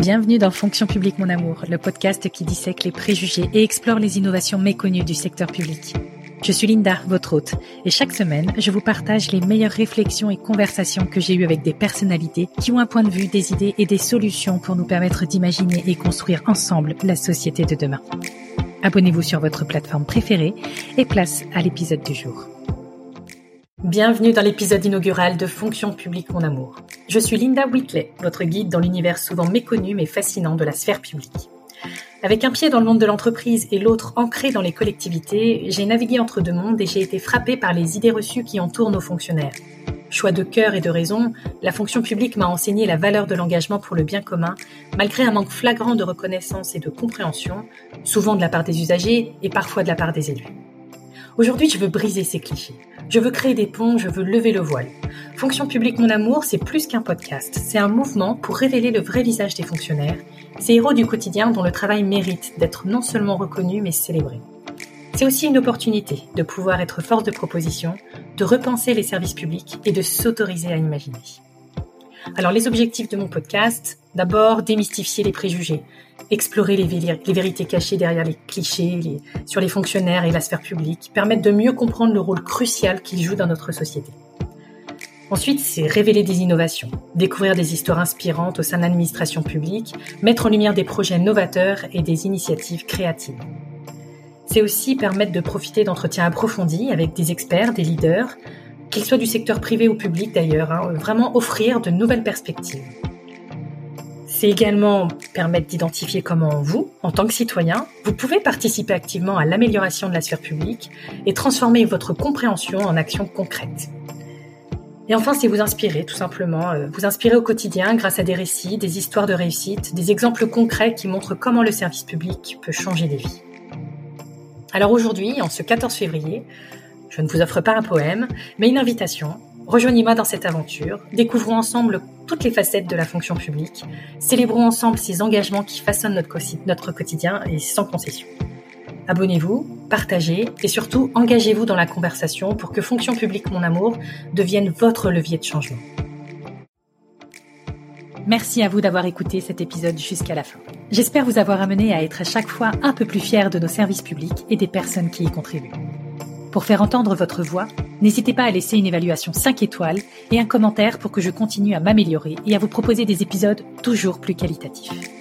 Bienvenue dans Fonction publique mon amour, le podcast qui dissèque les préjugés et explore les innovations méconnues du secteur public. Je suis Linda, votre hôte, et chaque semaine, je vous partage les meilleures réflexions et conversations que j'ai eues avec des personnalités qui ont un point de vue, des idées et des solutions pour nous permettre d'imaginer et construire ensemble la société de demain. Abonnez-vous sur votre plateforme préférée et place à l'épisode du jour. Bienvenue dans l'épisode inaugural de Fonction publique mon amour. Je suis Linda Whitley, votre guide dans l'univers souvent méconnu mais fascinant de la sphère publique. Avec un pied dans le monde de l'entreprise et l'autre ancré dans les collectivités, j'ai navigué entre deux mondes et j'ai été frappée par les idées reçues qui entourent nos fonctionnaires. Choix de cœur et de raison, la fonction publique m'a enseigné la valeur de l'engagement pour le bien commun, malgré un manque flagrant de reconnaissance et de compréhension, souvent de la part des usagers et parfois de la part des élus. Aujourd'hui, je veux briser ces clichés. Je veux créer des ponts, je veux lever le voile. Fonction publique Mon Amour, c'est plus qu'un podcast. C'est un mouvement pour révéler le vrai visage des fonctionnaires, ces héros du quotidien dont le travail mérite d'être non seulement reconnu, mais célébré. C'est aussi une opportunité de pouvoir être force de proposition, de repenser les services publics et de s'autoriser à imaginer. Alors les objectifs de mon podcast, d'abord démystifier les préjugés, explorer les, vérités cachées derrière les clichés sur les fonctionnaires et la sphère publique, permettre de mieux comprendre le rôle crucial qu'ils jouent dans notre société. Ensuite, c'est révéler des innovations, découvrir des histoires inspirantes au sein de l'administration publique, mettre en lumière des projets novateurs et des initiatives créatives. C'est aussi permettre de profiter d'entretiens approfondis avec des experts, des leaders, qu'ils soient du secteur privé ou public d'ailleurs, hein, vraiment offrir de nouvelles perspectives. C'est également permettre d'identifier comment vous, en tant que citoyen, vous pouvez participer activement à l'amélioration de la sphère publique et transformer votre compréhension en actions concrètes. Et enfin, c'est vous inspirer, tout simplement, euh, vous inspirer au quotidien grâce à des récits, des histoires de réussite, des exemples concrets qui montrent comment le service public peut changer des vies. Alors aujourd'hui, en ce 14 février, je ne vous offre pas un poème, mais une invitation. Rejoignez-moi dans cette aventure, découvrons ensemble toutes les facettes de la fonction publique, célébrons ensemble ces engagements qui façonnent notre, quotidien et sans concession. Abonnez-vous, partagez et surtout engagez-vous dans la conversation pour que Fonction publique Mon Amour devienne votre levier de changement. Merci à vous d'avoir écouté cet épisode jusqu'à la fin. J'espère vous avoir amené à être à chaque fois un peu plus fier de nos services publics et des personnes qui y contribuent. Pour faire entendre votre voix, n'hésitez pas à laisser une évaluation 5 étoiles et un commentaire pour que je continue à m'améliorer et à vous proposer des épisodes toujours plus qualitatifs.